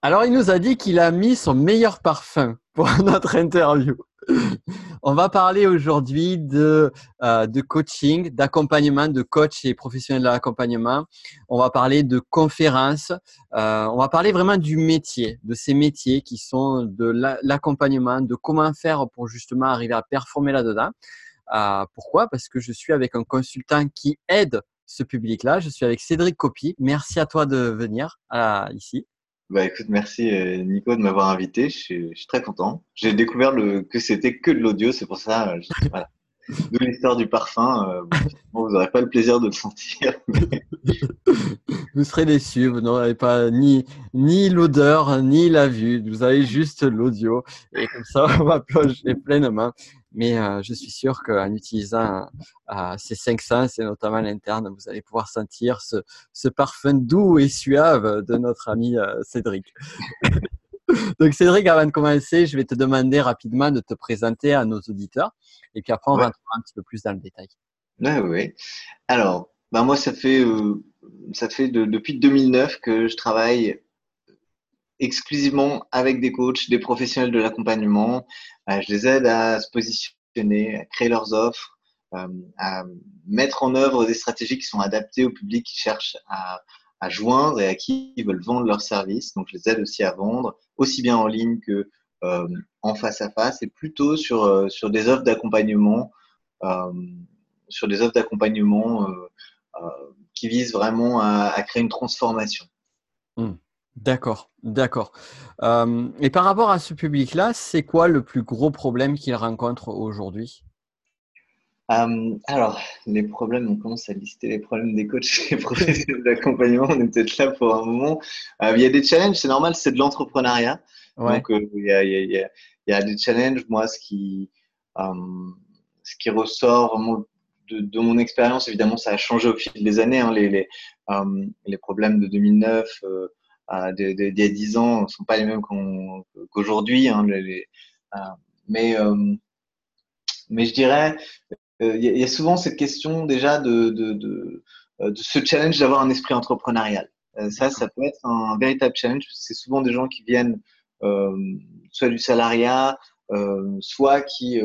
Alors, il nous a dit qu'il a mis son meilleur parfum pour notre interview. On va parler aujourd'hui de, euh, de coaching, d'accompagnement, de coach et professionnel de l'accompagnement. On va parler de conférences. Euh, on va parler vraiment du métier, de ces métiers qui sont de l'accompagnement, de comment faire pour justement arriver à performer là-dedans. Euh, pourquoi? Parce que je suis avec un consultant qui aide ce public-là. Je suis avec Cédric Copy. Merci à toi de venir ici. Bah écoute, merci euh, Nico de m'avoir invité. Je suis, je suis, très content. J'ai découvert le, que c'était que de l'audio, c'est pour ça. Euh, je, voilà. D'où l'histoire du parfum. Euh, vous n'aurez pas le plaisir de le sentir. vous serez déçus. Vous n'aurez pas ni, ni l'odeur, ni la vue. Vous avez juste l'audio. Et comme ça, on va plonger pleinement. Mais euh, je suis sûr qu'en utilisant euh, ces cinq sens, et notamment l'interne, vous allez pouvoir sentir ce, parfum doux et suave de notre ami Cédric. Donc Cédric, avant de commencer, je vais te demander rapidement de te présenter à nos auditeurs. Et puis après, on va entrer un petit peu plus dans le détail. Oui, oui. Alors, ben moi, ça fait, ça fait depuis 2009 que je travaille exclusivement avec des coachs, des professionnels de l'accompagnement. Euh, je les aide à se positionner, à créer leurs offres, euh, à mettre en œuvre des stratégies qui sont adaptées au public qui cherche à, à joindre et à qui ils veulent vendre leurs services. Donc, je les aide aussi à vendre, aussi bien en ligne que euh, en face à face, et plutôt sur, euh, des offres d'accompagnement, euh, sur des offres d'accompagnement qui visent vraiment à, créer une transformation. Mmh. D'accord, d'accord. Euh, et par rapport à ce public-là, c'est quoi le plus gros problème qu'il rencontre aujourd'hui? Euh, Alors, les problèmes, on commence à lister les problèmes des coachs et des professionnels d'accompagnement. On est peut-être là pour un moment. Euh, il y a des challenges, c'est normal, c'est de l'entrepreneuriat. Donc, il y a, y, a, y, a, des challenges. Moi, ce qui, ce qui ressort vraiment de, de mon expérience, évidemment, ça a changé au fil des années. Hein, les, les, les, problèmes de 2009 d'il y a 10 ans ne sont pas les mêmes qu'aujourd'hui. Hein, euh, mais, euh, mais je dirais, euh, il y, a souvent cette question déjà de, de, de, de ce challenge d'avoir un esprit entrepreneurial. ça, ça peut être un véritable challenge. C'est souvent des gens qui viennent soit du salariat, soit qui,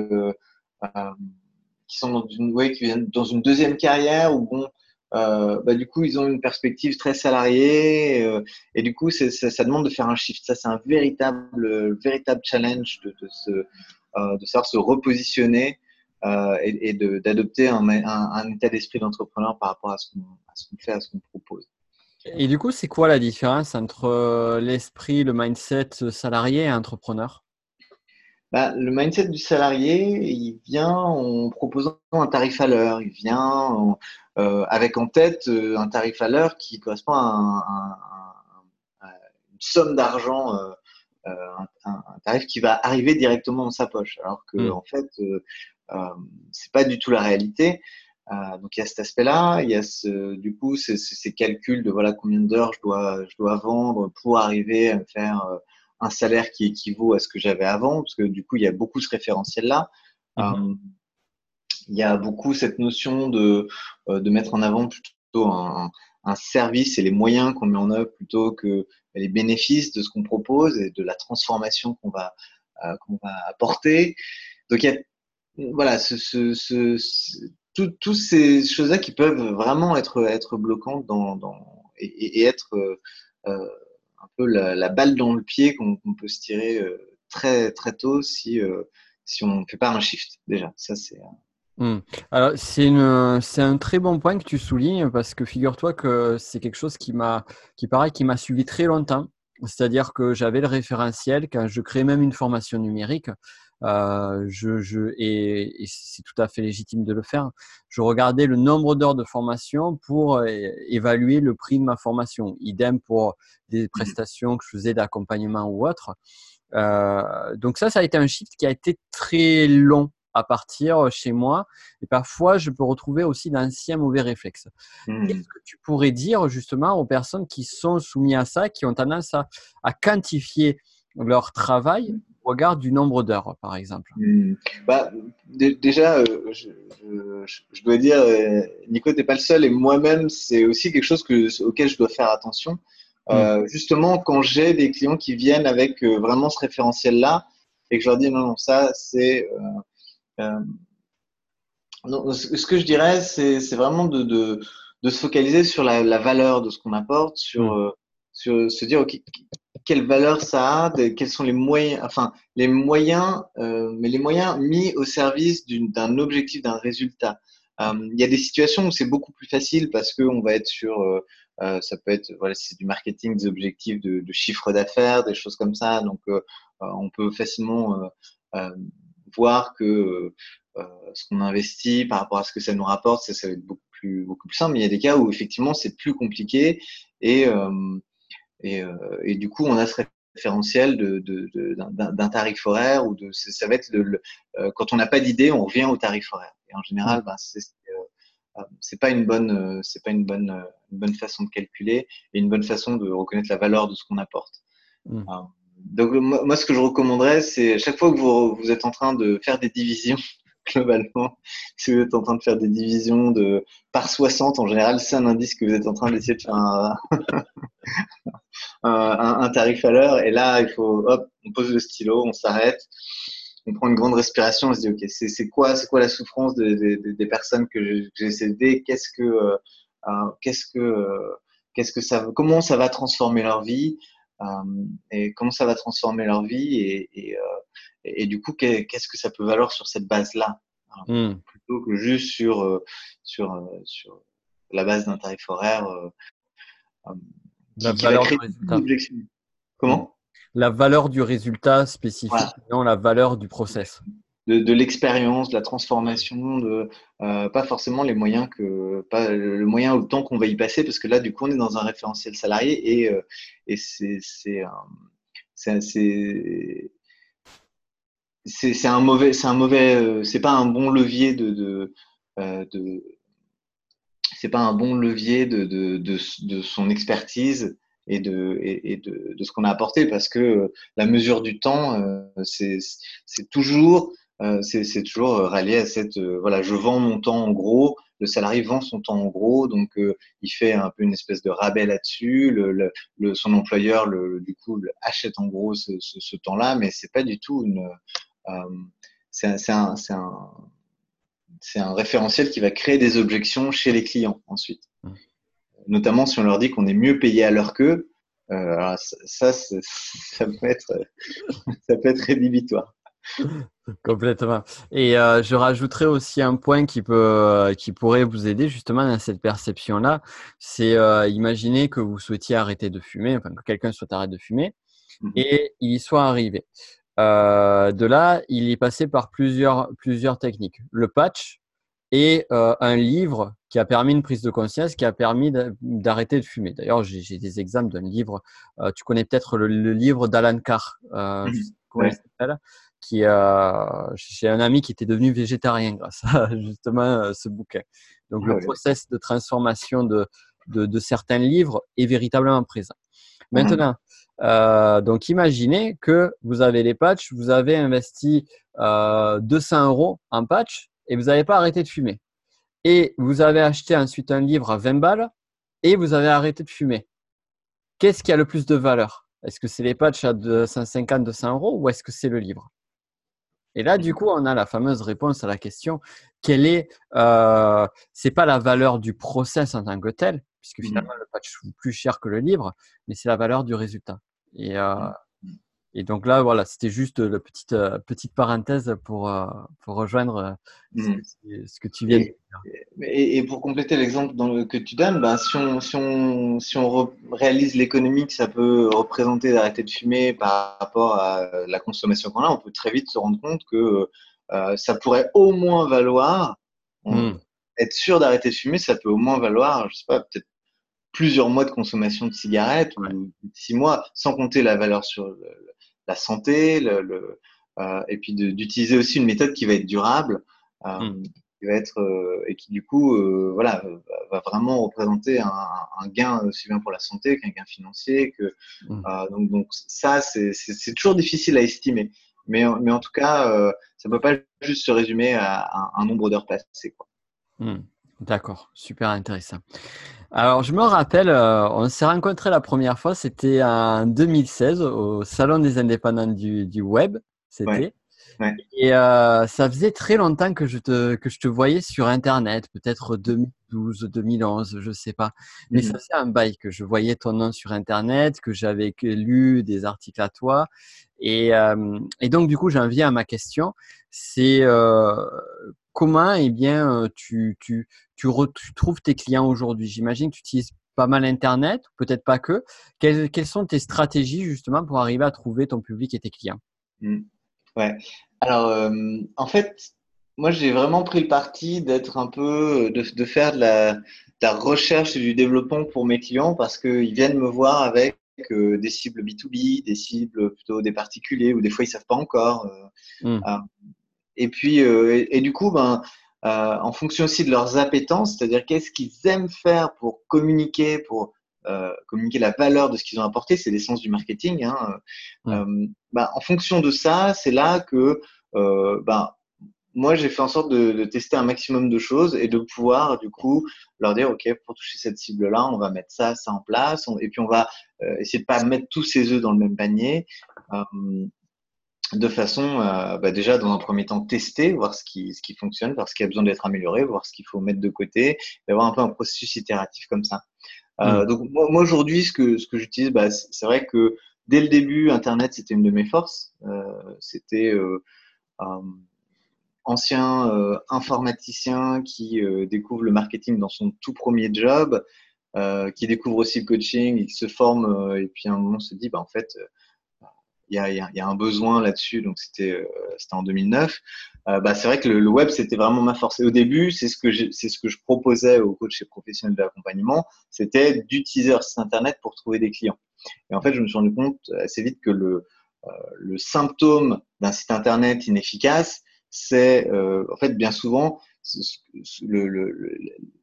qui sont dans une, ouais, qui viennent dans une deuxième carrière où bon, euh, bah, du coup, ils ont une perspective très salariée euh, et du coup, ça, ça, demande de faire un shift. Ça, c'est un véritable, véritable challenge de, de, se, euh, de savoir se repositionner euh, et, et d'adopter un, un, un, état d'esprit d'entrepreneur par rapport à ce qu'on fait, à ce qu'on propose. Et du coup, c'est quoi la différence entre l'esprit, le mindset salarié et entrepreneur? Bah, le mindset du salarié, il vient en proposant un tarif à l'heure, il vient euh, avec en tête euh, un tarif à l'heure qui correspond à, une somme d'argent, euh, un, un, tarif qui va arriver directement dans sa poche, alors que mmh. en fait, c'est pas du tout la réalité. donc il y a cet aspect-là, il y a ce, du coup ces, ces calculs de voilà combien d'heures je dois je dois vendre pour arriver à me faire un salaire qui équivaut à ce que j'avais avant, parce que du coup, il y a beaucoup ce référentiel-là. Mhm. Euh, il y a beaucoup cette notion de, euh, de mettre en avant plutôt un, un service et les moyens qu'on met en œuvre plutôt que les bénéfices de ce qu'on propose et de la transformation qu'on va, euh, qu'on va apporter. Donc, il y a voilà, ce, toutes ces choses-là qui peuvent vraiment être, être bloquantes dans, et, être euh, un peu la, balle dans le pied qu'on peut se tirer euh, très très tôt si euh, si on ne fait pas un shift déjà. Ça c'est une, c'est un très bon point que tu soulignes parce que figure-toi que c'est quelque chose qui m'a, qui paraît, qui m'a suivi très longtemps. C'est-à-dire que j'avais le référentiel quand je créais même une formation numérique. Euh, je, je, et, et c'est tout à fait légitime de le faire. Je regardais le nombre d'heures de formation pour euh, évaluer le prix de ma formation. Idem pour des mmh. prestations que je faisais d'accompagnement ou autre. Euh, donc ça, ça a été un shift qui a été très long à partir chez moi. Et parfois, je peux retrouver aussi d'anciens mauvais réflexes. Mmh. Qu'est-ce que tu pourrais dire justement aux personnes qui sont soumises à ça, qui ont tendance à, à quantifier leur travail au regard du nombre d'heures, par exemple mmh. bah, Déjà, euh, je, je, je, dois dire, euh, Nico, tu n'es pas le seul, et moi-même, c'est aussi quelque chose que, auquel je dois faire attention. euh, justement quand j'ai des clients qui viennent avec vraiment ce référentiel-là et que je leur dis non, non, ça c'est. ce que je dirais, c'est vraiment de, de, de, se focaliser sur la, la valeur de ce qu'on apporte, sur, mm. sur se dire ok, quelle valeur ça a, quels sont les moyens, enfin les moyens, euh, mais les moyens mis au service d'un objectif, d'un résultat. Euh, il y a des situations où c'est beaucoup plus facile parce qu'on va être sur, euh, euh, ça peut être, voilà, c'est du marketing, des objectifs de, de chiffre d'affaires, des choses comme ça. Donc, euh, on peut facilement voir que ce qu'on investit par rapport à ce que ça nous rapporte, ça, ça va être beaucoup plus, beaucoup plus simple. Mais il y a des cas où effectivement c'est plus compliqué et et, euh, et, du coup, on a ce référentiel d'un de, de, tarif horaire ou de ça va être le, euh, quand on n'a pas d'idée, on revient au tarif horaire. Et en général, mmh. ben, c'est euh, c'est pas une bonne c'est pas une bonne une bonne façon de calculer et une bonne façon de reconnaître la valeur de ce qu'on apporte. Mmh. Donc moi, ce que je recommanderais, c'est chaque fois que vous, vous êtes en train de faire des divisions globalement, si vous êtes en train de faire des divisions de par 60, en général, c'est un indice que vous êtes en train d'essayer de faire un, tarif à l'heure. Et là, il faut, hop, on pose le stylo, on s'arrête, on prend une grande respiration, on se dit, ok, c'est quoi, c'est quoi la souffrance des personnes que Qu'est-ce que, euh, euh, qu'est-ce que, euh, qu'est-ce que ça, comment ça va transformer leur vie? Et comment ça va transformer leur vie? Et, du coup, qu'est-ce que ça peut valoir sur cette base-là? Hmm. Plutôt que juste sur, euh, sur, euh, sur la base d'un tarif horaire. Euh, la valeur du résultat. Comment? La valeur du résultat spécifique, non la valeur du process. De, de l'expérience, de la transformation, de pas forcément les moyens que pas le moyen ou le temps qu'on va y passer parce que là du coup on est dans un référentiel salarié et et c'est c'est c'est un mauvais, c'est un mauvais, euh, c'est pas un bon levier de, euh, de c'est pas un bon levier de, de, de, son expertise et de, et, de, de ce qu'on a apporté parce que euh, la mesure du temps, c'est toujours, c'est toujours rallié à cette, voilà, je vends mon temps en gros, le salarié vend son temps en gros, donc il fait un peu une espèce de rabais là-dessus, le, le, son employeur, le, du coup, achète en gros ce, ce, temps-là, mais c'est pas du tout une, c'est un, un, référentiel qui va créer des objections chez les clients ensuite. Mmh. Notamment si on leur dit qu'on est mieux payé à l'heure qu'eux, euh, ça, ça peut être, ça peut être rédhibitoire. Complètement. Et euh, je rajouterais aussi un point qui peut, qui pourrait vous aider justement dans cette perception-là. C'est imaginer que vous souhaitiez arrêter de fumer, enfin que quelqu'un souhaite arrêter de fumer, mmh. et il y soit arrivé. Euh, de là, il est passé par plusieurs, plusieurs techniques. Le patch et euh, un livre qui a permis une prise de conscience, qui a permis d'arrêter de fumer. D'ailleurs, j'ai des exemples d'un livre. Euh, tu connais peut-être le, livre d'Alan Carr, euh, mmh. qui j'ai un ami qui était devenu végétarien grâce à justement ce bouquin. Donc, le process de transformation de, de, de, certains livres est véritablement présent. Mmh. Euh, donc, imaginez que vous avez les patchs, vous avez investi euh, 200 euros en patch et vous n'avez pas arrêté de fumer. Et vous avez acheté ensuite un livre à 20 balles et vous avez arrêté de fumer. Qu'est-ce qui a le plus de valeur? Est-ce que c'est les patchs à 250, 200 euros ou est-ce que c'est le livre? Et là, du coup, on a la fameuse réponse à la question quelle est euh, C'est pas la valeur du process en tant que tel, puisque mmh. finalement le patch coûte plus cher que le livre, mais c'est la valeur du résultat. Et, euh, mmh. et donc là, voilà, c'était juste la petite, euh, petite parenthèse pour, euh, pour rejoindre mmh. ce, que tu viens de dire. Et, et pour compléter l'exemple que tu donnes, ben, si, on, si, on, si on réalise l'économie que ça peut représenter d'arrêter de fumer par rapport à la consommation qu'on a, on peut très vite se rendre compte que ça pourrait au moins valoir, être sûr d'arrêter de fumer, ça peut au moins valoir, je sais pas, peut-être plusieurs mois de consommation de cigarettes ou six mois, sans compter la valeur sur la santé, le, euh, et puis d'utiliser aussi une méthode qui va être durable, euh, hmm. qui va être euh, et qui du coup, voilà, va vraiment représenter un, un, gain aussi bien pour la santé qu'un gain financier. Que hmm. donc, donc ça, c'est toujours difficile à estimer. Mais, mais en tout cas, ça ne peut pas juste se résumer à, un, nombre d'heures passées. Quoi. Hmm. D'accord, super intéressant. Alors, je me rappelle, euh, on s'est rencontrés la première fois, c'était en 2016 au Salon des indépendants du, du Web. C'était. Et euh, ça faisait très longtemps que je te, que je te voyais sur Internet, peut-être 2012, 2011, je sais pas. Mais ça mmh. c'est un bail que je voyais ton nom sur Internet, que j'avais lu des articles à toi. Et, euh, et donc, du coup, j'en viens à ma question. C'est comment eh bien, tu, tu, tu, retrouves tes clients aujourd'hui? J'imagine que tu utilises pas mal Internet, peut-être pas que. Quelles, quelles, sont tes stratégies justement pour arriver à trouver ton public et tes clients? Mmh. Ouais. Alors, euh, en fait, moi, j'ai vraiment pris le parti d'être un peu, de, de faire de la, de la, recherche et du développement pour mes clients parce qu'ils viennent me voir avec euh, des cibles B2B, des cibles plutôt des particuliers ou des fois ils savent pas encore. Euh, mmh. Et puis, et, du coup, ben, en fonction aussi de leurs appétences, c'est-à-dire qu'est-ce qu'ils aiment faire pour communiquer, pour euh, communiquer la valeur de ce qu'ils ont apporté, c'est l'essence du marketing. Hein. Euh, bah, en fonction de ça, c'est là que euh, bah, moi j'ai fait en sorte de, de, tester un maximum de choses et de pouvoir du coup leur dire ok pour toucher cette cible là, on va mettre ça, ça en place, et puis on va euh, essayer de pas mettre tous ses œufs dans le même panier. Euh, de façon bah déjà dans un premier temps tester, voir ce qui, ce qui fonctionne, voir ce qui a besoin d'être amélioré, voir ce qu'il faut mettre de côté, et avoir un peu un processus itératif comme ça. Euh, mm. donc moi, moi aujourd'hui, ce que, ce que j'utilise, bah, c'est vrai que dès le début, Internet, c'était une de mes forces. Euh, c'était euh, ancien euh, informaticien qui euh, découvre le marketing dans son tout premier job, euh, qui découvre aussi le coaching, et qui se forme, et puis à un moment se dit, bah, en fait, y a, y, a, un besoin là-dessus. Donc c'était c'était en 2009. Euh, bah, c'est vrai que le, web c'était vraiment ma force. Et au début, c'est ce que ce que je proposais aux coachs et professionnels de l'accompagnement, c'était d'utiliser leur site internet pour trouver des clients. Et en fait, je me suis rendu compte assez vite que le euh, le symptôme d'un site internet inefficace, c'est euh, en fait bien souvent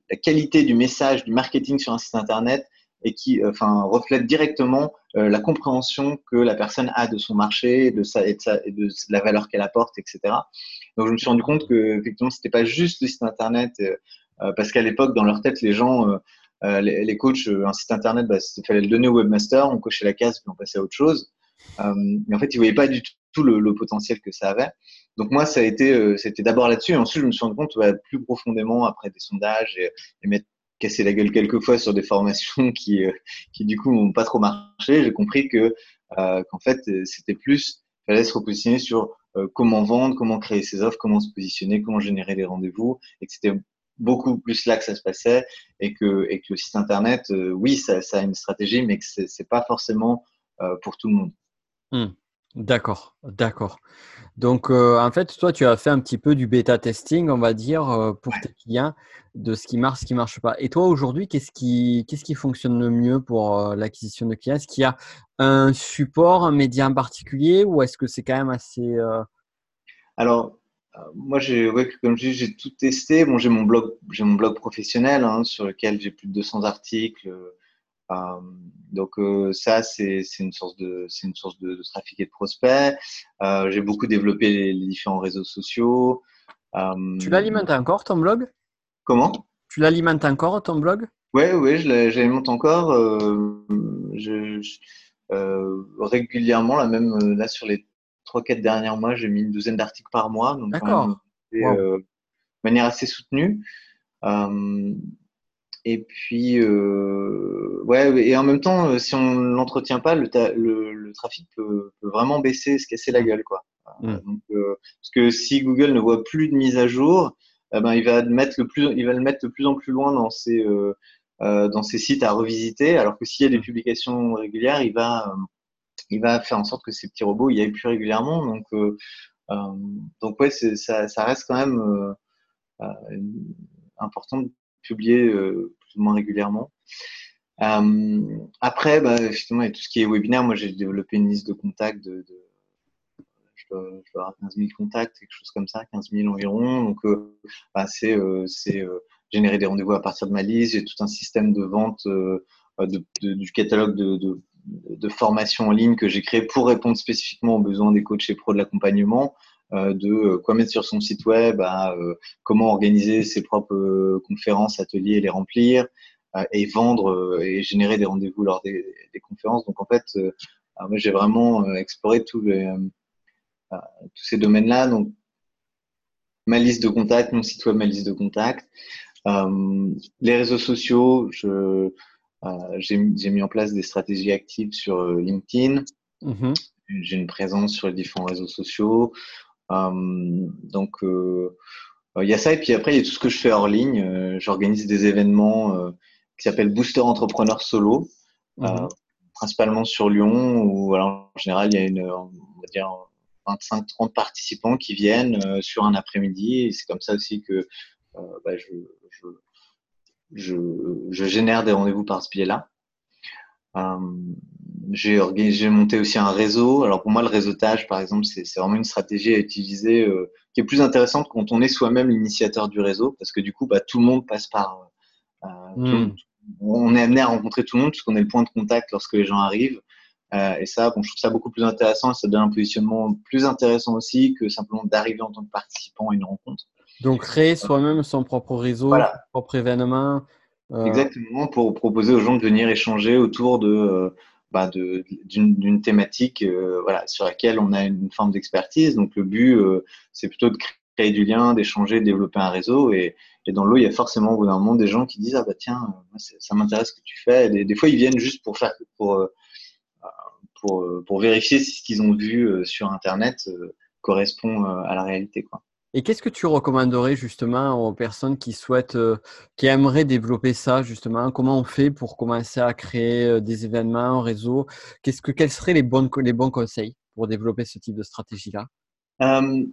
la qualité du message, du marketing sur un site internet et qui enfin, reflète directement euh, la compréhension que la personne a de son marché, de, sa, et de, la valeur qu'elle apporte, etc. Donc je me suis rendu compte que effectivement c'était pas juste le site internet, euh, euh parce qu'à l'époque dans leur tête les gens, euh, euh, les, coachs, un site internet, bah, il fallait le donner au webmaster, on cochait la case puis on passait à autre chose. mais en fait ils voyaient pas du tout le, le, potentiel que ça avait. Donc moi ça a été, c'était d'abord là-dessus, et ensuite je me suis rendu compte plus profondément après des sondages et, et cassé la gueule quelques fois sur des formations qui, euh, qui du coup n'ont pas trop marché, j'ai compris que euh, qu'en fait c'était plus fallait se repositionner sur euh, comment vendre, comment créer ses offres, comment se positionner, comment générer des rendez-vous, et que c'était beaucoup plus là que ça se passait, et que, et que le site internet, euh, oui, ça, ça, a une stratégie, mais que c'est pas forcément euh, pour tout le monde. Mmh. D'accord, d'accord. Donc, euh, en fait, toi, tu as fait un petit peu du bêta testing, on va dire, euh, pour tes clients, de ce qui marche, ce qui marche pas. Et toi, aujourd'hui, qu'est-ce qui, qu'est-ce qui fonctionne le mieux pour euh, l'acquisition de clients? Est-ce qu'il y a un support, un média en particulier, ou est-ce que c'est quand même assez Alors, moi, j'ai, ouais, comme je dis, j'ai tout testé. Bon, j'ai mon blog, j'ai mon blog professionnel hein, sur lequel j'ai plus de 200 articles. Euh, donc euh, ça, c'est une source de, c'est une source de, de, trafic et de prospects. Euh, j'ai beaucoup développé les, les, différents réseaux sociaux. tu l'alimentes encore ton blog? Comment? Tu l'alimentes encore ton blog? Ouais, ouais, je l'alimente encore. je, je régulièrement, là même là sur les trois quatre derniers mois, j'ai mis une douzaine d'articles par mois, donc. Wow. de manière assez soutenue. Euh, et puis, euh, ouais, et en même temps, euh, si on l'entretient pas, le, le, le trafic peut, peut, vraiment baisser, se casser la gueule, quoi. Mmh. Donc, euh, parce que si Google ne voit plus de mise à jour, eh ben, il va mettre le plus, il va le mettre de plus en plus loin dans ses, euh, euh dans ses sites à revisiter, alors que s'il y a des mmh. publications régulières, il va, il va faire en sorte que ces petits robots y aillent plus régulièrement. Donc, euh, donc ouais, ça, ça reste quand même important de publier euh, plus ou moins régulièrement. Euh, après, bah, y a tout ce qui est webinaire. Moi, j'ai développé une liste de contacts de, je dois, avoir 15 000 contacts, quelque chose comme ça, 15 000 environ. Donc, euh, bah, c'est générer des rendez-vous à partir de ma liste. J'ai tout un système de vente du catalogue de, de, formation en ligne que j'ai créé pour répondre spécifiquement aux besoins des coachs et pros de l'accompagnement. De quoi mettre sur son site web, à comment organiser ses propres conférences, ateliers et les remplir, et vendre et générer des rendez-vous lors des, conférences. Donc en fait, moi j'ai vraiment exploré tous, les, tous ces domaines-là. Donc ma liste de contacts, mon site web, ma liste de contacts. les réseaux sociaux, je, j'ai mis en place des stratégies actives sur LinkedIn. Mm-hmm. J'ai une présence sur les différents réseaux sociaux. Donc, il y a ça. Et puis après, il y a tout ce que je fais hors ligne. J'organise des événements qui s'appellent Booster Entrepreneur Solo, mm-hmm. principalement sur Lyon, où alors, en général, il y a une, on va dire, 25-30 participants qui viennent sur un après-midi. Et c'est comme ça aussi que bah, je, je, je, je, génère des rendez-vous par ce biais-là. Euh, j'ai monté aussi un réseau. Alors pour moi, le réseautage, par exemple, c'est vraiment une stratégie à utiliser euh, qui est plus intéressante quand on est soi-même l'initiateur du réseau, parce que du coup, bah, tout le monde passe par. Euh, hmm. on est amené à rencontrer tout le monde puisqu'on est le point de contact lorsque les gens arrivent. Euh, et ça, bon, je trouve ça beaucoup plus intéressant et ça donne un positionnement plus intéressant aussi que simplement d'arriver en tant que participant à une rencontre. Donc créer soi-même son propre réseau, son propre événement. Exactement, pour proposer aux gens de venir échanger autour de, bah d'une thématique euh, sur laquelle on a une forme d'expertise. Donc le but, c'est plutôt de créer du lien, d'échanger, de développer un réseau. Et, dans l'eau, il y a forcément au bout d'un moment des gens qui disent ah bah tiens, ça m'intéresse ce que tu fais. Et des, fois, ils viennent juste pour faire pour pour, pour vérifier si ce qu'ils ont vu sur Internet correspond à la réalité. Et qu'est-ce que tu recommanderais justement aux personnes qui souhaitent, euh, qui aimeraient développer ça justement? Comment on fait pour commencer à créer euh, des événements, un réseau? Qu'est-ce que, Quels seraient les, bonnes, les bons conseils pour développer ce type de stratégie-là? Euh,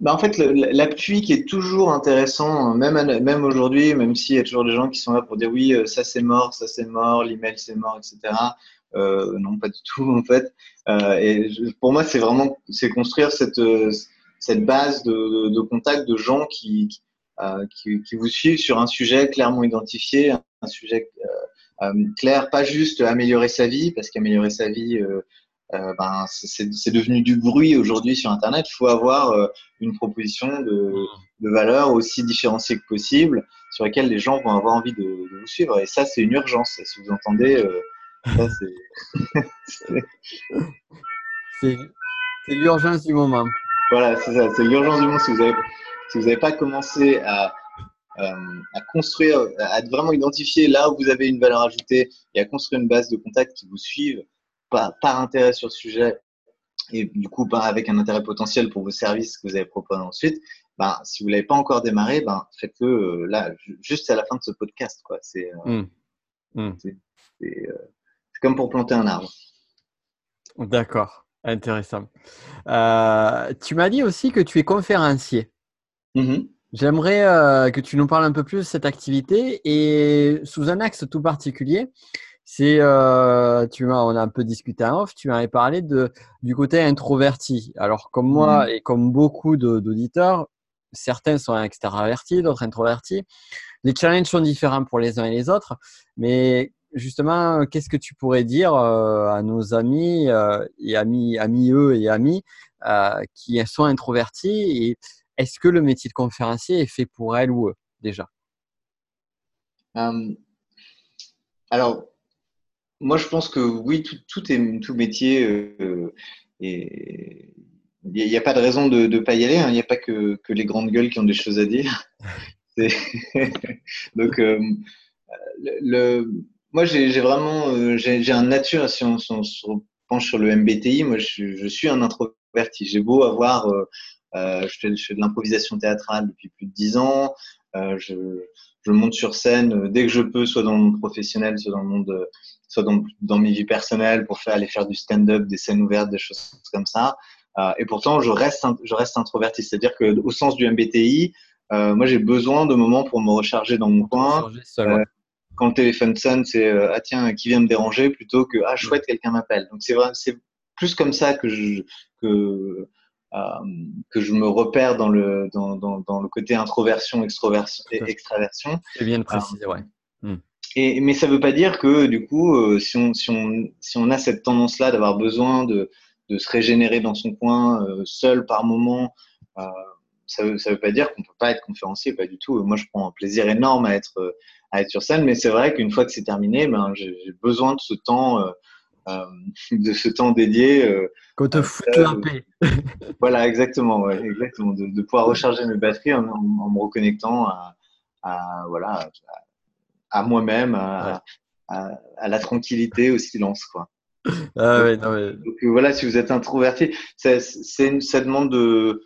bah en fait, l'appui qui est toujours intéressant, même, même aujourd'hui, même s'il y a toujours des gens qui sont là pour dire oui, ça c'est mort, ça c'est mort, l'email c'est mort, etc. Euh, non, pas du tout en fait. Euh, et pour moi, c'est vraiment c'est construire cette cette base de, de, contact de gens qui, euh, qui, qui, vous suivent sur un sujet clairement identifié, un sujet euh, euh, clair, pas juste améliorer sa vie, parce qu'améliorer sa vie, ben, c'est devenu du bruit aujourd'hui sur Internet. Il faut avoir une proposition de, de, valeur aussi différenciée que possible, sur laquelle les gens vont avoir envie de, vous suivre. Et ça, c'est une urgence. Si vous entendez, c'est l'urgence du moment. Voilà, c'est ça, c'est l'urgence du monde. Si vous n'avez si vous pas commencé à, euh, à construire, à vraiment identifier là où vous avez une valeur ajoutée et à construire une base de contacts qui vous suivent par, par intérêt sur le sujet et du coup par, avec un intérêt potentiel pour vos services que vous allez proposer ensuite, ben, si vous ne l'avez pas encore démarré, ben, faites-le euh, là, juste à la fin de ce podcast. Quoi. C'est, euh, mmh. Mmh. c'est, comme pour planter un arbre. D'accord. Intéressant. Euh, tu m'as dit aussi que tu es conférencier. Mm-hmm. J'aimerais euh, que tu nous parles un peu plus de cette activité et sous un axe tout particulier. C'est, euh, tu m'as, on a un peu discuté en off. Tu m'avais parlé de du côté introverti. Alors comme moi mm-hmm. et comme beaucoup d'auditeurs, certains sont extravertis, d'autres introvertis. Les challenges sont différents pour les uns et les autres, mais justement, qu'est-ce que tu pourrais dire euh, à nos amis euh, et amis, amis eux et amis euh, qui sont introvertis et est-ce que le métier de conférencier est fait pour elles ou eux déjà? Alors, moi je pense que oui, tout, est, tout métier il n'y a pas de raison de ne pas y aller. Hein. Il n'y a pas que, que, les grandes gueules qui ont des choses à dire. Donc, le, moi, j'ai vraiment, euh, j'ai un nature, si on, se penche sur le MBTI, moi, je, suis un introverti. J'ai beau avoir, euh, euh, je, fais, de l'improvisation théâtrale depuis plus de dix ans, je, monte sur scène dès que je peux, soit dans le monde professionnel, soit dans le monde, soit dans, dans mes vies personnelles, pour faire aller faire du stand-up, des scènes ouvertes, des choses comme ça. et pourtant, je reste, je reste introverti. C'est-à-dire que, au sens du MBTI, moi, j'ai besoin de moments pour me recharger dans mon coin quand le téléphone sonne, c'est euh, ah tiens, qui vient me déranger plutôt que ah chouette, quelqu'un m'appelle. Donc c'est vrai, c'est plus comme ça que je que euh, que je me repère dans le dans, dans, dans le côté introversion, extroversion et extraversion. C'est bien de préciser, ouais. Hmm. Et, mais ça ne veut pas dire que du coup, euh, si, on, si, on, si on a cette tendance-là d'avoir besoin de, de se régénérer dans son coin, seul par moment, ça ne veut, pas dire qu'on ne peut pas être conférencier, pas du tout. Moi, je prends un plaisir énorme à être, à être sur scène, mais c'est vrai qu'une fois que c'est terminé, ben, j'ai besoin de ce temps, de ce temps dédié. Qu'on te foute la paix. voilà, exactement, exactement. De, pouvoir recharger mes batteries en, me reconnectant à, voilà, à, moi-même, à, à, la tranquillité, au silence, quoi. Ah ouais, non, Donc voilà, si vous êtes introverti, ça, ça demande de, euh,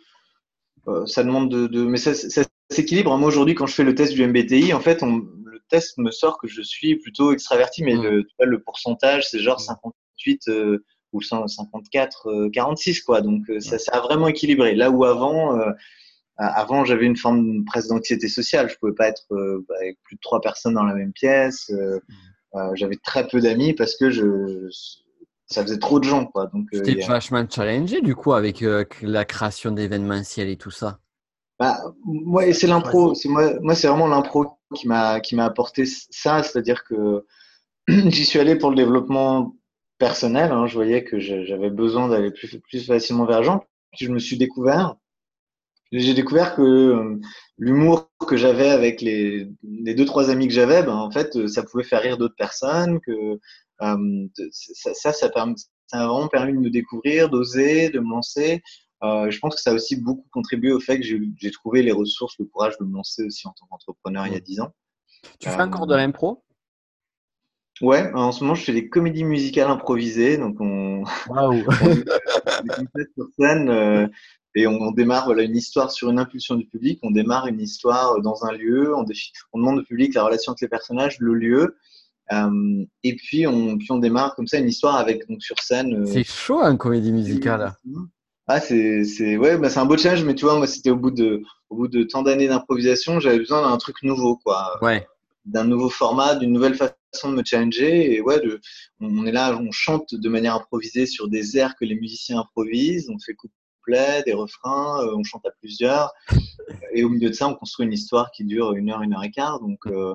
ça demande de, de mais ça, ça s'équilibre. Moi aujourd'hui, quand je fais le test du MBTI, en fait, on, le test me sort que je suis plutôt extraverti, mais le, tu vois, le pourcentage, c'est genre 58 euh, ou 54, 46 euh, quoi. Donc ça, ça, a vraiment équilibré. Là où avant, avant j'avais une forme presque d'anxiété sociale. Je pouvais pas être avec plus de trois personnes dans la même pièce. j'avais très peu d'amis parce que je ça faisait trop de gens, quoi. Donc, euh, C'était vachement challengé, du coup, avec euh, la création d'événementiels et tout ça. Bah, moi, c'est l'impro. C'est moi, moi c'est vraiment l'impro qui m'a qui m'a apporté ça, c'est-à-dire que j'y suis allé pour le développement personnel. Hein. je voyais que j'avais besoin d'aller plus plus facilement vers les gens. Puis je me suis découvert. J'ai découvert que euh, l'humour que j'avais avec les, les deux trois amis que j'avais, ben en fait, ça pouvait faire rire d'autres personnes. Que euh, ça, ça, ça, a vraiment permis de me découvrir, d'oser, de me lancer. Euh, je pense que ça a aussi beaucoup contribué au fait que j'ai trouvé les ressources, le courage de me lancer aussi en tant qu'entrepreneur il y a 10 ans. Tu fais encore de l'impro? Ouais, en ce moment, je fais des comédies musicales improvisées. Donc, on, wow. on sur scène euh, et on, démarre voilà, une histoire sur une impulsion du public. On démarre une histoire dans un lieu. On, on demande au public la relation entre les personnages, le lieu. Euh, et puis on, puis on démarre comme ça une histoire avec donc sur scène. Euh, c'est chaud une comédie musicale. Ah c'est c'est ouais bah, c'est un beau challenge mais tu vois moi c'était au bout de au bout de tant d'années d'improvisation j'avais besoin d'un truc nouveau quoi. Ouais. D'un nouveau format, d'une nouvelle façon de me challenger et ouais de, on est là on chante de manière improvisée sur des airs que les musiciens improvisent on fait couplet des refrains euh, on chante à plusieurs et au milieu de ça on construit une histoire qui dure une heure une heure et quart donc euh,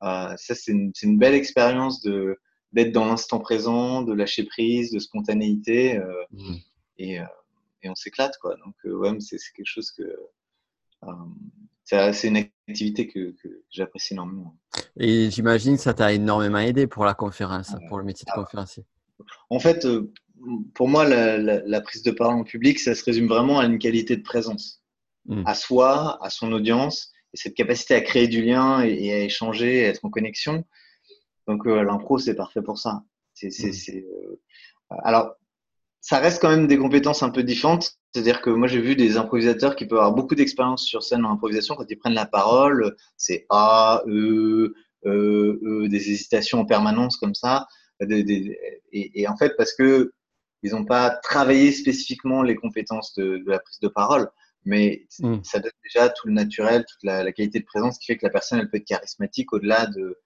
ça, c'est une, une, belle expérience de d'être dans l'instant présent, de lâcher prise, de spontanéité, euh, mmh. et, euh, et, on s'éclate quoi. Donc ouais, c'est quelque chose que c'est une activité que, que j'apprécie énormément. Et j'imagine que ça t'a énormément aidé pour la conférence, pour le métier de ah. conférencier. En fait, pour moi, la, la, prise de parole en public, ça se résume vraiment à une qualité de présence, mmh. à soi, à son audience, cette capacité à créer du lien et, à échanger, à être en connexion. Donc euh, l'impro, c'est parfait pour ça. C'est, mmh. euh, Alors, ça reste quand même des compétences un peu différentes. C'est-à-dire que moi, j'ai vu des improvisateurs qui peuvent avoir beaucoup d'expérience sur scène en improvisation. Quand ils prennent la parole, c'est A, E, E, E, des hésitations en permanence comme ça. et, en fait, parce que ils n'ont pas travaillé spécifiquement les compétences de, de, la prise de parole mais mm. ça donne déjà tout le naturel, toute la, qualité de présence qui fait que la personne elle peut être charismatique au-delà de,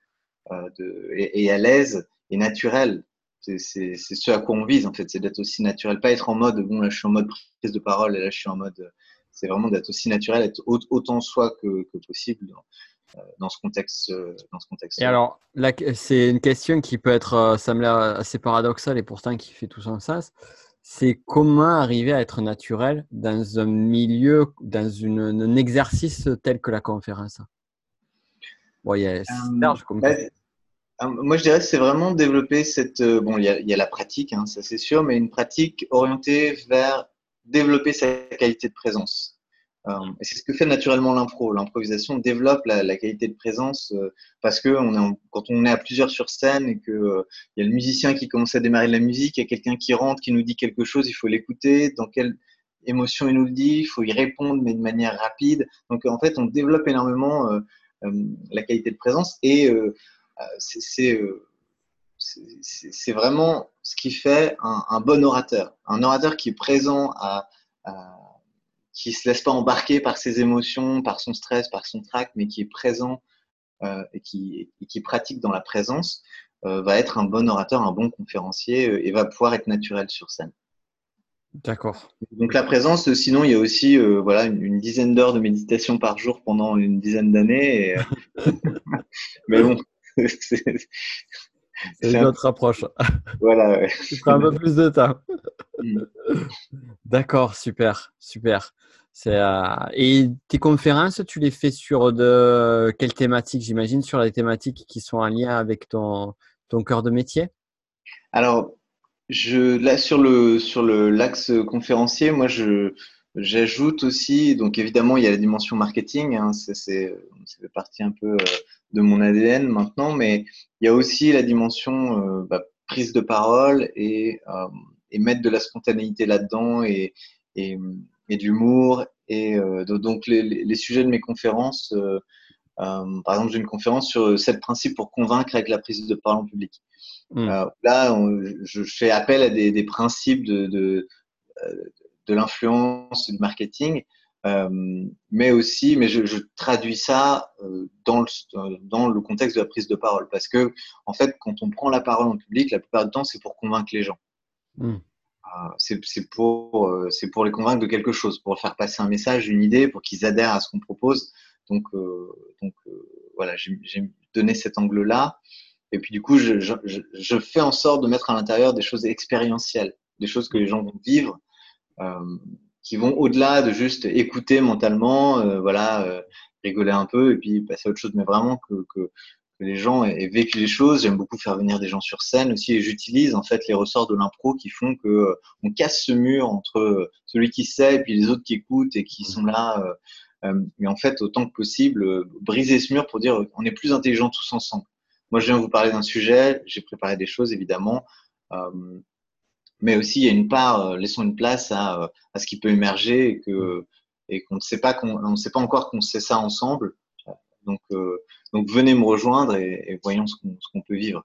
euh, de et, à l'aise et naturel. C'est ce à quoi on vise en fait, c'est d'être aussi naturel, pas être en mode bon là je suis en mode prise de parole et là je suis en mode, c'est vraiment d'être aussi naturel, être autant soi que, que possible dans, euh, dans, ce contexte. Dans ce contexte. Et alors, c'est une question qui peut être, euh, ça me l'air assez paradoxal et pourtant qui fait tout son sens c'est comment arriver à être naturel dans un milieu, dans une, un exercice tel que la conférence? Bon, il y a, large comme bah, moi, je dirais que c'est vraiment développer cette. Euh, bon, il y a, la pratique, hein, ça c'est sûr, mais une pratique orientée vers développer sa qualité de présence. Euh, et c'est ce que fait naturellement l'impro. L'improvisation développe la, qualité de présence euh, parce que quand on est à plusieurs sur scène et que euh, y a le musicien qui commence à démarrer de la musique, il y a quelqu'un qui rentre, qui nous dit quelque chose, il faut l'écouter. Dans quelle émotion il nous le dit, il faut y répondre mais de manière rapide. Donc en fait, on développe énormément la qualité de présence et c'est vraiment ce qui fait un, bon orateur. Un orateur qui est présent à qui se laisse pas embarquer par ses émotions, par son stress, par son trac, mais qui est présent euh, et, qui, qui, pratique dans la présence, euh, va être un bon orateur, un bon conférencier euh, et va pouvoir être naturel sur scène. D'accord. Donc la présence, sinon il y a aussi voilà une, dizaine d'heures de méditation par jour pendant une dizaine d'années. mais bon, c'est une autre approche. Voilà. Ouais. un peu plus de temps. Mm. D'accord, super, super. et tes conférences, tu les fais sur de quelles thématiques J'imagine sur les thématiques qui sont en lien avec ton, ton cœur de métier? Alors, je, là, sur le sur le l'axe conférencier, moi, je j'ajoute aussi, donc évidemment, il y a la dimension marketing, hein, c'est c'est fait partie un peu euh, de mon ADN maintenant, mais il y a aussi la dimension euh, bah, prise de parole et, euh, et mettre de la spontanéité là-dedans et, et, et d'humour. Et donc, les, les, sujets de mes conférences, par exemple, j'ai une conférence sur sept principes pour convaincre avec la prise de parole en public. Euh, là, je fais appel à des, principes de, de, euh, de l'influence du marketing, euh, mais aussi, mais je, traduis ça dans le, dans le contexte de la prise de parole, parce que en fait, quand on prend la parole en public, la plupart du temps, c'est pour convaincre les gens. Hmm. C'est pour, c'est pour les convaincre de quelque chose, pour faire passer un message, une idée, pour qu'ils adhèrent à ce qu'on propose. Donc, donc voilà, j'ai donné cet angle-là. Et puis du coup, je, je, je, fais en sorte de mettre à l'intérieur des choses expérientielles, des choses que les gens vont vivre, euh, qui vont au-delà de juste écouter mentalement, euh, voilà, euh, rigoler un peu et puis passer à autre chose, mais vraiment que, que, que les gens aient, vécu les choses. J'aime beaucoup faire venir des gens sur scène aussi et j'utilise en fait les ressorts de l'impro qui font que euh, on casse ce mur entre celui qui sait et puis les autres qui écoutent et qui sont là. mais en fait, autant que possible, briser ce mur pour dire on est plus intelligents tous ensemble. Moi, je viens vous parler d'un sujet, j'ai préparé des choses évidemment, euh, mais aussi il y a une part, euh, laissons une place à, euh, à, ce qui peut émerger et que et qu'on ne sait pas qu'on on ne sait pas encore qu'on sait ça ensemble. Donc donc venez me rejoindre et, et voyons ce qu'on qu'on peut vivre.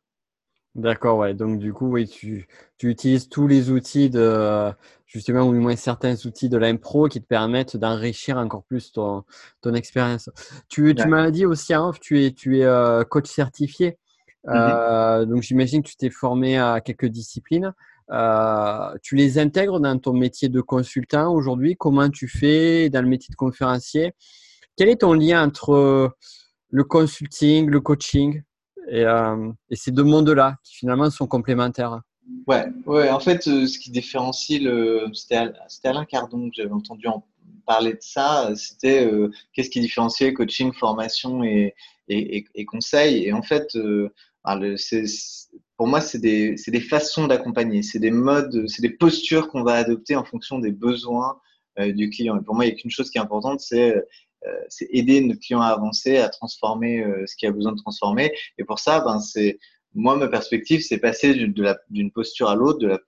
D'accord, ouais. Donc du coup, oui, tu, tu utilises tous les outils de justement ou du moins certains outils de l'impro qui te permettent d'enrichir encore plus ton, ton expérience. Tu, tu m'as dit aussi, hein, tu es, tu es euh, coach certifié. Mmh euh, donc j'imagine que tu t'es formé à quelques disciplines. Euh, tu les intègres dans ton métier de consultant aujourd'hui? Comment tu fais dans le métier de conférencier? Quel est ton lien entre le consulting, le coaching et, euh, et ces deux mondes-là qui finalement sont complémentaires? Ouais, ouais. En fait, euh, ce qui différencie le, c'était Alain Cardon que j'avais entendu en parler de ça. C'était euh, qu'est-ce qui différenciait coaching, formation et, et, et, conseil? Et en fait, euh, pour moi, c'est des, des, façons d'accompagner, c'est des modes, c'est des postures qu'on va adopter en fonction des besoins du client. Et pour moi, il n'y a qu'une chose qui est importante, c'est euh, aider notre client à avancer, à transformer euh, ce qu'il a besoin de transformer. Et pour ça, ben, c'est moi, ma perspective, c'est passer d'une posture à l'autre, de la,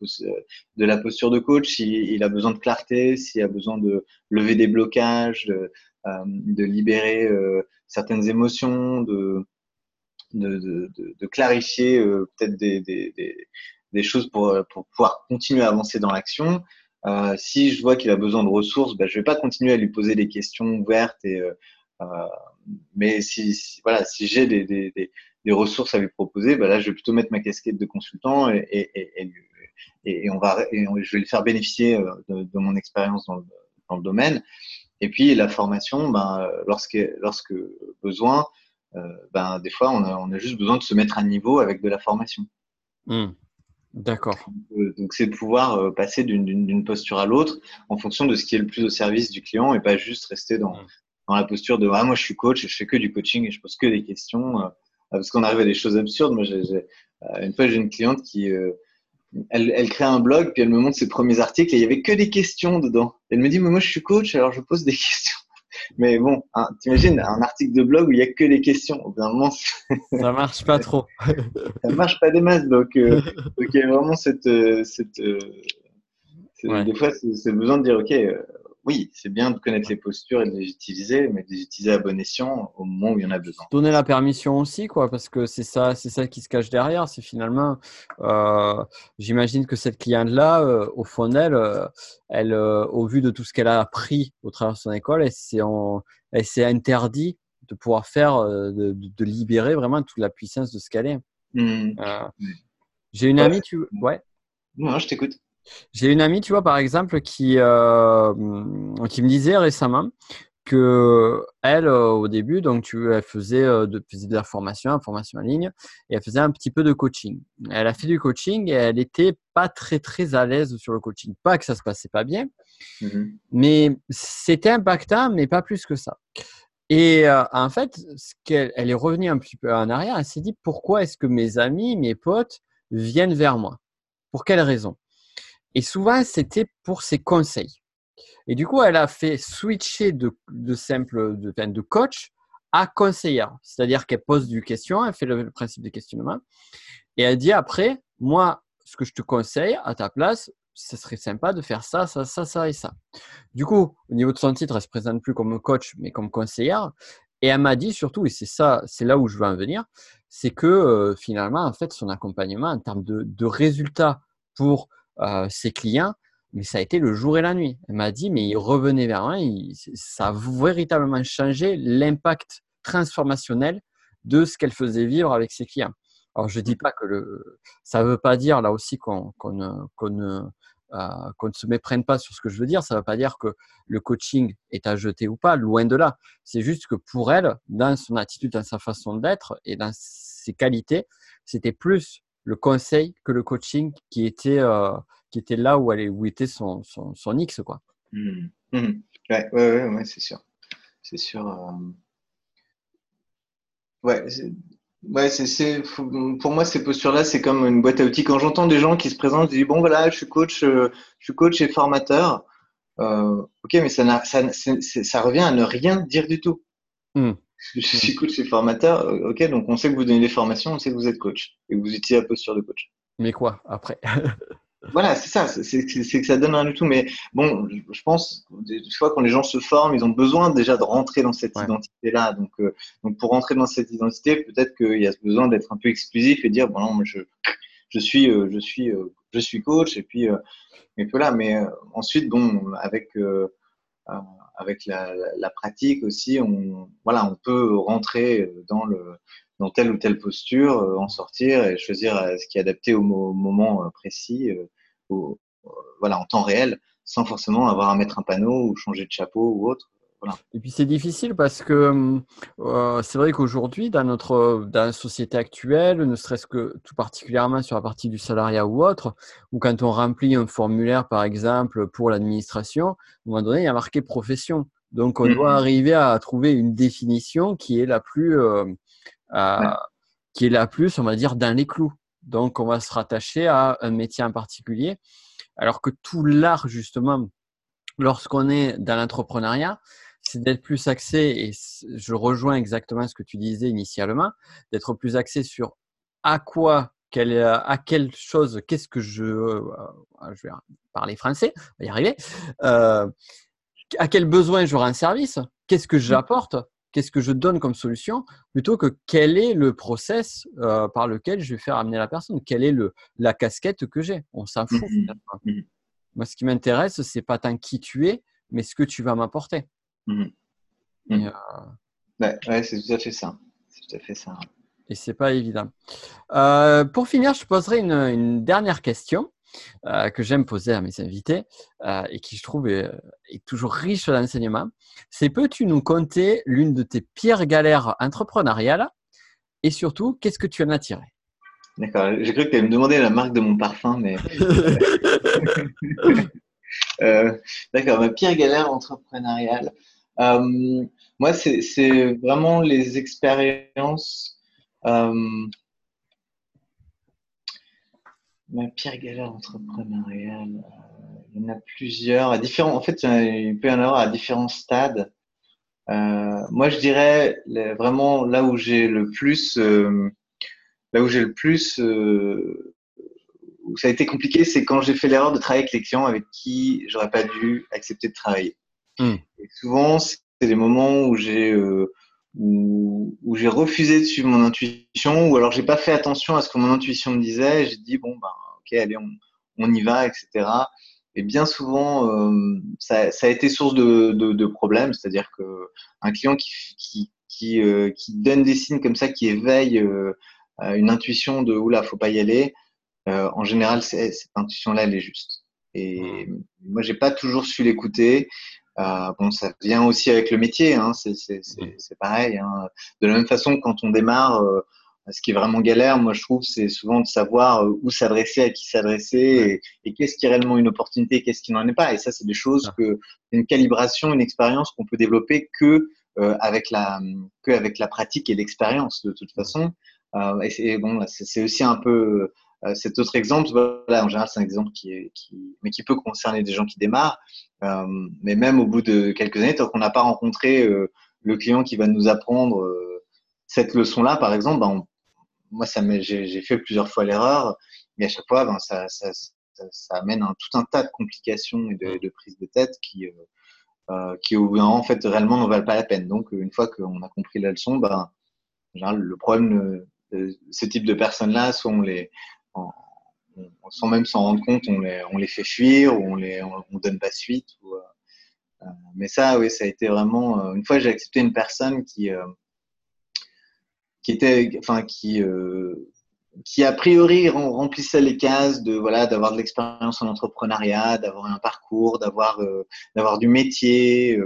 de la posture de coach. Il, il a besoin de clarté, s'il a besoin de lever des blocages, de, euh, de libérer euh, certaines émotions, de, de, clarifier euh, peut-être des, choses pour, pour pouvoir continuer à avancer dans l'action. Euh, si je vois qu'il a besoin de ressources, ben, je vais pas continuer à lui poser des questions ouvertes. Euh, euh mais si, voilà, si j'ai des, ressources à lui proposer, ben là, je vais plutôt mettre ma casquette de consultant et, on va, je vais le faire bénéficier euh, de, mon expérience dans le, domaine. Et puis la formation, ben, lorsque, besoin, euh, ben, des fois, on a, on a juste besoin de se mettre à niveau avec de la formation. Mmh. D'accord. Euh, donc, c'est de pouvoir euh, passer d'une posture à l'autre en fonction de ce qui est le plus au service du client et pas juste rester dans, mmh. dans la posture de ah, moi je suis coach et je fais que du coaching et je pose que des questions. Euh, parce qu'on arrive à des choses absurdes. Moi, j'ai une fois, j'ai une cliente qui. elle, elle, crée un blog, puis elle me montre ses premiers articles et il y avait que des questions dedans. Elle me dit, mais moi je suis coach, alors je pose des questions. Mais bon, hein, t'imagines un article de blog où il y a que des questions. Au bout d'un moment, ça marche pas trop. ça marche pas des masses. Donc, euh, donc il y a vraiment cette, euh, cette, euh, des fois, c'est besoin de dire, ok, oui, c'est bien de connaître les postures et de les utiliser, mais de les utiliser à bon escient au moment où il y en a besoin. Donner la permission aussi, quoi, parce que c'est ça, c'est ça qui se cache derrière. C'est finalement, euh, j'imagine que cette cliente-là, euh, au fond d'elle, euh, elle, au vu de tout ce qu'elle a appris au travers de son école, elle s'est, interdit de pouvoir faire, de, de, libérer vraiment toute la puissance de ce qu'elle est. Mmh. J'ai une amie, tu, ouais. Non, je t'écoute. J'ai une amie, tu vois, par exemple, qui, euh, qui me disait récemment que elle, au début, donc tu, elle faisait de, faisait de la formation, formation en ligne, et elle faisait un petit peu de coaching. Elle a fait du coaching et elle n'était pas très très à l'aise sur le coaching. Pas que ça se passait pas bien, mmh mais c'était impactant, mais pas plus que ça. Et en fait, ce elle est revenue un petit peu en arrière. Elle s'est dit pourquoi est-ce que mes amis, mes potes viennent vers moi? Pour quelles raisons Et souvent, c'était pour ses conseils. Et du coup, elle a fait switcher de, simple de, coach à conseillère. C'est-à-dire qu'elle pose du question, elle fait le, principe de questionnement. Et elle dit après, moi, ce que je te conseille à ta place, ce serait sympa de faire ça, ça, ça, ça et ça. Du coup, au niveau de son titre, elle se présente plus comme coach, mais comme conseillère. Et elle m'a dit surtout, et c'est ça, c'est là où je veux en venir, c'est que euh, finalement, en fait, son accompagnement en termes de, résultats pour euh, ses clients, mais ça a été le jour et la nuit. Elle m'a dit, mais il revenait vers moi, ça a véritablement changé l'impact transformationnel de ce qu'elle faisait vivre avec ses clients. Alors, je ne dis pas que le, ça ne veut pas dire là aussi qu'on euh, qu'on ne se méprenne pas sur ce que je veux dire. Ça ne veut pas dire que le coaching est à jeter ou pas, loin de là. C'est juste que pour elle, dans son attitude, dans sa façon d'être et dans ses qualités, c'était plus le conseil que le coaching qui était, euh, qui était là où, elle, où était son, son, son X. Quoi. Mmh. Mmh. Ouais, ouais, ouais, c'est sûr. C'est sûr. Euh... Ouais, Ouais, c'est, pour moi, ces postures-là, c'est comme une boîte à outils. Quand j'entends des gens qui se présentent, je dis bon voilà, je suis coach, euh, je suis coach et formateur. Euh, ok, mais ça, ça, ça, revient à ne rien dire du tout. Hmm. Je suis coach et formateur. Euh, ok, donc on sait que vous donnez des formations, on sait que vous êtes coach et que vous utilisez la posture de coach. Mais quoi après? Voilà, c'est ça, c'est que ça donne rien du tout. Mais bon, je pense, des fois, quand les gens se forment, ils ont besoin déjà de rentrer dans cette identité-là. Donc, euh, donc, pour rentrer dans cette identité, peut-être qu'il y a besoin d'être un peu exclusif et dire, bon, non, je, je suis, euh, je suis, euh, je suis coach. Et puis, et puis là, mais ensuite, bon, avec, avec la, la, pratique aussi, on, voilà, on peut rentrer dans le dans telle ou telle posture, en sortir et choisir ce qui est adapté au moment précis voilà, en temps réel, sans forcément avoir à mettre un panneau ou changer de chapeau ou autre. Et puis c'est difficile parce que euh, c'est vrai qu'aujourd'hui, dans notre dans la société actuelle, ne serait-ce que tout particulièrement sur la partie du salariat ou autre, ou quand on remplit un formulaire par exemple pour l'administration, à un moment donné, il y a marqué profession. Donc on doit mmh. arriver à trouver une définition qui est la plus, euh, qui est la plus, on va dire, dans les clous. Donc, on va se rattacher à un métier en particulier. Alors que tout l'art, justement, lorsqu'on est dans l'entrepreneuriat, c'est d'être plus axé, et je rejoins exactement ce que tu disais initialement, d'être plus axé sur à quoi, à quelle chose, qu'est-ce que je, euh, je vais parler français, on va y arriver, euh, à quel besoin j'aurai un service, qu'est-ce que mmh. j'apporte, qu'est-ce que je donne comme solution, plutôt que quel est le process euh, par lequel je vais faire amener la personne, quelle est le, la casquette que j'ai. On s'en fout. Mmh mmh Moi, ce qui m'intéresse, c'est pas tant qui tu es, mais ce que tu vas m'apporter. Mmh euh, ouais, c'est tout à fait ça. C'est tout à fait ça. Et c'est pas évident. Euh, pour finir, je poserai une dernière question. Euh, que j'aime poser à mes invités euh, et qui, je trouve, est, toujours riche d'enseignements. C'est peux-tu nous conter l'une de tes pires galères entrepreneuriales et surtout, qu'est-ce que tu en as tiré? D'accord, j'ai cru que tu allais me demander la marque de mon parfum, mais. Euh, d'accord, ma pire galère entrepreneuriale. Moi, c'est vraiment les expériences Ma pire galère entrepreneuriale, euh, il y en a plusieurs. À différents, en fait, il peut y en avoir à différents stades. Euh, moi, je dirais vraiment là où j'ai le plus, euh, là où j'ai le plus, où ça a été compliqué, c'est quand j'ai fait l'erreur de travailler avec les clients avec qui j'aurais pas dû accepter de travailler. Hmm. Et souvent, c'est des moments où j'ai où, où j'ai refusé de suivre mon intuition, ou alors j'ai pas fait attention à ce que mon intuition me disait. J'ai dit bon ben ok allez on, on, y va, etc. Et bien souvent euh, ça, ça, a été source de, de, de problèmes, c'est-à-dire que un client qui qui qui, euh, qui, donne des signes comme ça, qui éveille euh, une intuition de oula faut pas y aller. Euh, en général, cette intuition-là, elle est juste. Et mmh. moi, j'ai pas toujours su l'écouter. Euh, bon, ça vient aussi avec le métier, hein, c'est pareil. Hein. De la même façon, quand on démarre, euh, ce qui est vraiment galère, moi je trouve, c'est souvent de savoir euh, où s'adresser, à qui s'adresser, et, qu'est-ce qui est réellement une opportunité, qu'est-ce qui n'en est pas. Et ça, c'est des choses que, une calibration, une expérience qu'on peut développer que avec la, que avec la pratique et l'expérience de toute façon. et bon, c'est aussi un peu euh, cet autre exemple, voilà, en général, c'est un exemple qui, mais qui peut concerner des gens qui démarrent. Euh, mais même au bout de quelques années, tant qu'on n'a pas rencontré euh, le client qui va nous apprendre cette leçon-là, par exemple, ben, moi, ça j'ai fait plusieurs fois l'erreur, mais à chaque fois, ben, ça, ça, amène un, tout un tas de complications et de, prises de tête qui, qui au bout en fait, réellement n'en valent pas la peine. Donc, une fois qu'on a compris la leçon, ben, en général, le problème de ce type de personnes-là, soit on les, sans même s'en rendre compte, on les, on fait fuir ou on les on, donne pas suite. Euh, euh, mais ça, oui, ça a été vraiment. Euh, une fois, j'ai accepté une personne qui, qui était, enfin, qui, qui a priori remplissait les cases de voilà, d'avoir de l'expérience en entrepreneuriat, d'avoir un parcours, d'avoir, d'avoir du métier.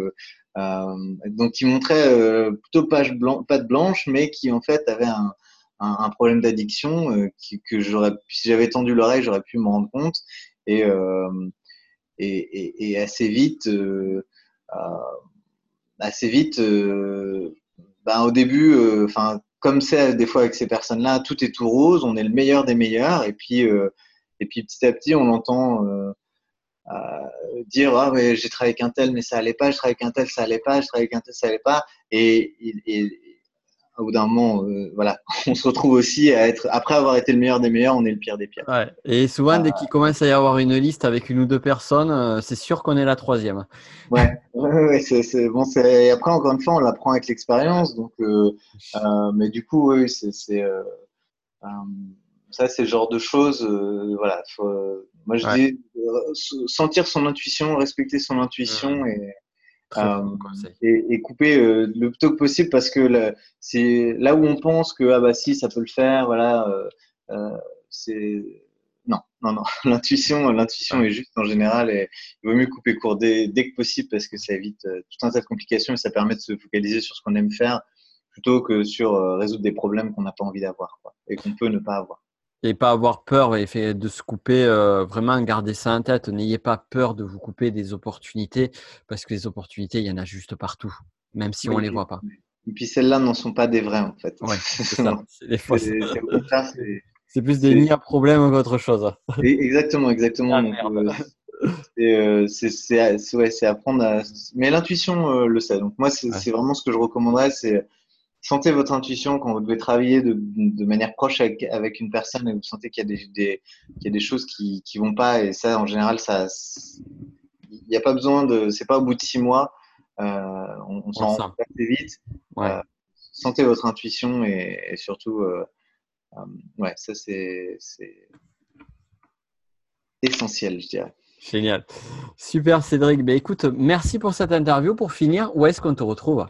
donc, qui montrait plutôt page blanche, pas de blanche, mais qui en fait avait un, un, problème d'addiction euh, que j'aurais, si j'avais tendu l'oreille, j'aurais pu m'en rendre compte. Et, euh, et, et, assez vite, euh, assez vite, ben, au début, enfin comme c'est des fois avec ces personnes-là, tout est tout rose, on est le meilleur des meilleurs, et puis, et puis petit à petit, on entend dire ah mais j'ai travaillé avec un tel, mais ça allait pas, je travaille avec un tel, ça allait pas, je travaille avec un tel, ça allait pas, et, et, au bout d'un moment, euh, voilà, on se retrouve aussi à être, après avoir été le meilleur des meilleurs, on est le pire des pires. Et souvent, dès qu'il commence à y avoir une liste avec une ou deux personnes, euh, c'est sûr qu'on est la troisième. Ouais, ouais, c'est bon. Et après, encore une fois, on l'apprend avec l'expérience. Donc, euh, mais du coup, oui, c'est ça, c'est le genre de choses. voilà, moi, je dis sentir son intuition, respecter son intuition et euh, et, couper euh, le plus tôt possible parce que c'est là où on pense que ah bah si ça peut le faire voilà euh, c'est non non non l'intuition l'intuition est juste en général et il vaut mieux couper court dès, dès que possible parce que ça évite tout un tas de complications et ça permet de se focaliser sur ce qu'on aime faire plutôt que sur résoudre des problèmes qu'on n'a pas envie d'avoir et qu'on peut ne pas avoir et pas avoir peur et fait de se couper, euh, vraiment garder ça en tête. N'ayez pas peur de vous couper des opportunités parce que les opportunités, il y en a juste partout, même si on ne les voit pas. Et puis celles-là n'en sont pas des vraies en fait. Ouais, c'est plus des nids à problème qu'autre chose. Exactement, exactement. c'est apprendre à. Mais l'intuition euh, le sait. Donc moi, c'est vraiment ce que je recommanderais, c'est sentez votre intuition quand vous devez travailler de, de manière proche avec, avec, une personne et vous sentez qu'il y a des, des, y a des choses qui ne vont pas. Et ça, en général, ça, il n'y a pas besoin de. C'est pas au bout de six mois. Euh, on, on s'en rend compte assez vite. Ouais. Euh, sentez votre intuition et, et surtout, euh, euh ouais, ça c'est essentiel, je dirais. Génial. Super, Cédric. Ben, écoute, merci pour cette interview. Pour finir, où est-ce qu'on te retrouve?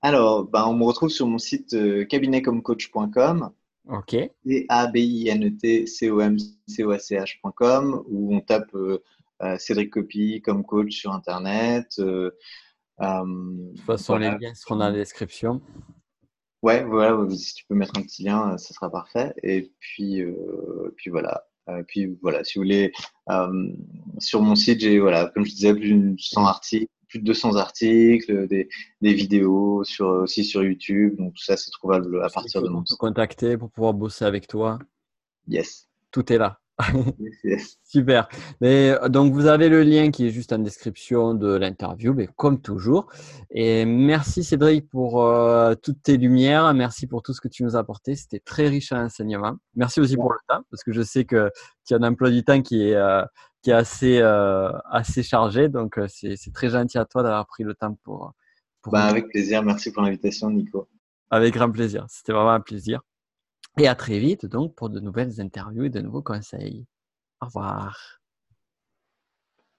Alors, ben, on me retrouve sur mon site euh, cabinetcomcoach.com. Ok. Et a b i n t c o m c o a c h.com où on tape euh, euh, Cédric Copy comme coach sur Internet. de toute façon, les liens seront dans la description. Ouais, voilà, si tu peux mettre un petit lien, ça sera parfait. Et puis, puis voilà. puis voilà, si vous voulez, sur mon site, j'ai, voilà, comme je disais, plus de 100 articles plus de 200 articles, des, des, vidéos sur, aussi sur YouTube. Donc tout ça, c'est trouvable à partir de mon site. contacter pour pouvoir bosser avec toi. Yes. Tout est là. Super. Mais, euh, donc, vous avez le lien qui est juste en description de l'interview, mais comme toujours. Et merci Cédric pour euh, toutes tes lumières. Merci pour tout ce que tu nous as apporté. C'était très riche en enseignement. Merci aussi pour le temps, parce que je sais que tu as un emploi du temps qui est, euh, qui est assez, assez chargé. Donc, c'est très gentil à toi d'avoir pris le temps pour. pour bah, avec plaisir. Merci pour l'invitation, Nico. Avec grand plaisir. C'était vraiment un plaisir. Et à très vite donc pour de nouvelles interviews et de nouveaux conseils. Au revoir.